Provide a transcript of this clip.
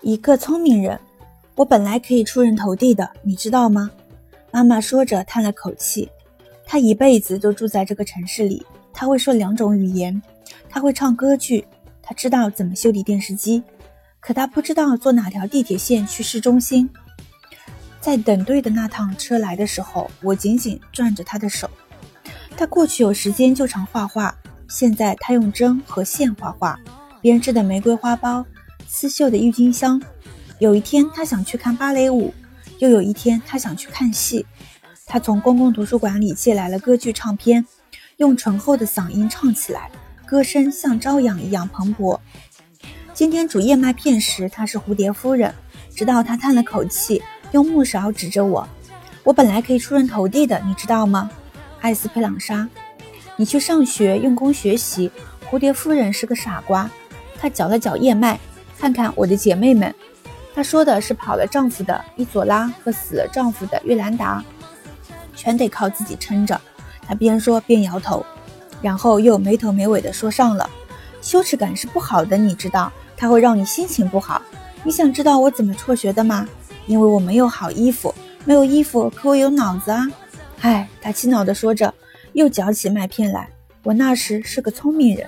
一个聪明人，我本来可以出人头地的，你知道吗？妈妈说着叹了口气。她一辈子都住在这个城市里，她会说两种语言，她会唱歌剧，她知道怎么修理电视机，可她不知道坐哪条地铁线去市中心。在等队的那趟车来的时候，我紧紧攥着她的手。她过去有时间就常画画，现在她用针和线画画，编织的玫瑰花苞。刺绣的郁金香。有一天，他想去看芭蕾舞；又有一天，他想去看戏。他从公共图书馆里借来了歌剧唱片，用醇厚的嗓音唱起来，歌声像朝阳一样蓬勃。今天煮燕麦片时，她是蝴蝶夫人。直到她叹了口气，用木勺指着我：“我本来可以出人头地的，你知道吗，艾斯佩朗莎？你去上学，用功学习。蝴蝶夫人是个傻瓜。”她搅了搅燕麦。看看我的姐妹们，她说的是跑了丈夫的伊佐拉和死了丈夫的约兰达，全得靠自己撑着。她边说边摇头，然后又没头没尾的说上了：“羞耻感是不好的，你知道，它会让你心情不好。你想知道我怎么辍学的吗？因为我没有好衣服，没有衣服，可我有脑子啊！唉，她气恼地说着，又嚼起麦片来。我那时是个聪明人。